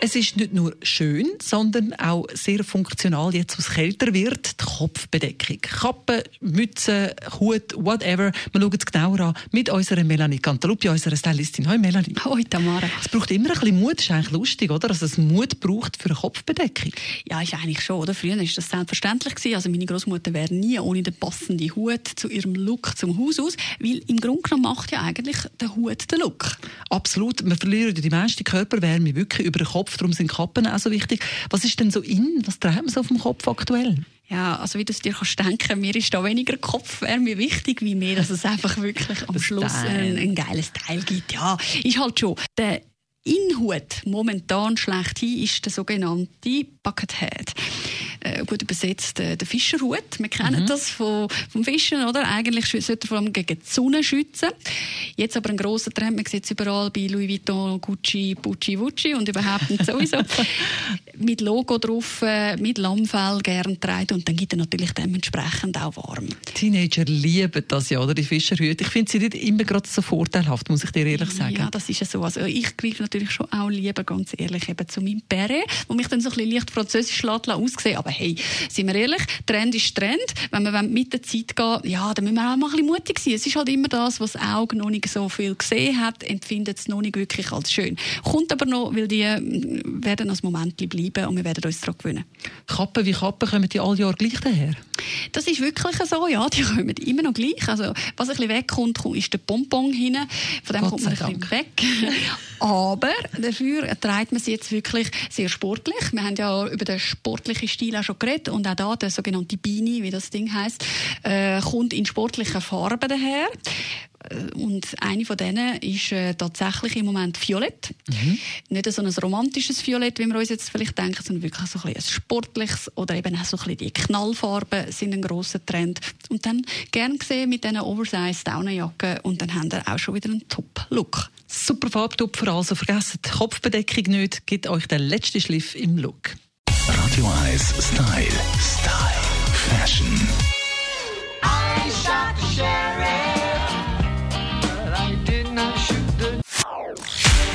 Es ist nicht nur schön, sondern auch sehr funktional, jetzt, wo es kälter wird. Die Kopfbedeckung. Kappe, Mütze, Hut, whatever. Wir schauen es genauer an mit unserer Melanie Cantaluppi, unserer Stylistin. Hallo Melanie. Hoi Tamara. Es braucht immer ein bisschen Mut. Das ist eigentlich lustig, oder? Dass es Mut braucht für eine Kopfbedeckung. Ja, ist eigentlich schon, oder? Früher war das selbstverständlich. Gewesen. Also meine Großmutter wäre nie ohne den passenden Hut zu ihrem Look zum Haus aus, weil im Grunde genommen macht ja eigentlich der Hut den Look. Absolut. Wir verlieren die meiste Körperwärme wirklich über den Kopf. Darum sind Kappen auch so wichtig. Was ist denn so in? Was trägt man so auf dem Kopf aktuell? Ja, also wie du es dir kannst denken, mir ist da weniger Kopfwärme wichtig, wie mir, dass es einfach wirklich am Schluss ein, ein geiles Teil gibt. Ja, ist halt schon. Der Inhut momentan schlechthin ist der sogenannte Buckethead äh, gut übersetzt äh, der Fischerhut. Wir kennen mhm. das vom, vom Fischen, oder? Eigentlich sollte er vor allem gegen die Sonne schützen. Jetzt aber ein grosser Trend, man sieht es überall bei Louis Vuitton, Gucci, Pucci, Wucci und überhaupt nicht sowieso. mit Logo drauf, äh, mit Lammfell gern tragen und dann gibt er natürlich dementsprechend auch warm. Teenager lieben das ja, oder? Die Fischerhüte. Ich finde sie nicht immer gerade so vorteilhaft, muss ich dir ehrlich sagen. Ja, das ist ja so. Also ich greife natürlich schon auch lieber, ganz ehrlich, eben zu meinem Beret, wo mich dann so ein bisschen leicht französisch aussehen aber hey, sind wir ehrlich, Trend ist Trend. Wenn wir mit der Zeit gehen, ja, dann müssen wir auch mal ein bisschen mutig sein. Es ist halt immer das, was das Auge noch nicht so viel gesehen hat, empfindet es noch nicht wirklich als schön. Kommt aber noch, weil die mm, werden als Moment bleiben und wir werden uns daran gewöhnen. Kappen wie Kappen kommen die alle Jahre gleich daher? Das ist wirklich so, ja, die kommen immer noch gleich. Also, was ein bisschen wegkommt, ist der Pompon hin. Von dem Gott kommt man ein bisschen weg. Aber dafür trägt man sie jetzt wirklich sehr sportlich. Wir haben ja über den sportlichen Stil auch schon geredet und auch da der sogenannte Beanie, wie das Ding heißt, äh, kommt in sportlichen Farben daher. Äh, und eine von denen ist äh, tatsächlich im Moment Violett. Mhm. Nicht so ein romantisches Violett, wie wir uns jetzt vielleicht denken, sondern wirklich so ein, ein sportliches oder eben auch so ein bisschen die Knallfarben sind ein grosser Trend. Und dann gern gesehen mit diesen Oversize Daunenjacken und dann haben wir auch schon wieder einen Top-Look. Super Farbtupfer, also vergessen die Kopfbedeckung nicht, gibt euch den letzten Schliff im Look. Radio 1 Style. Style.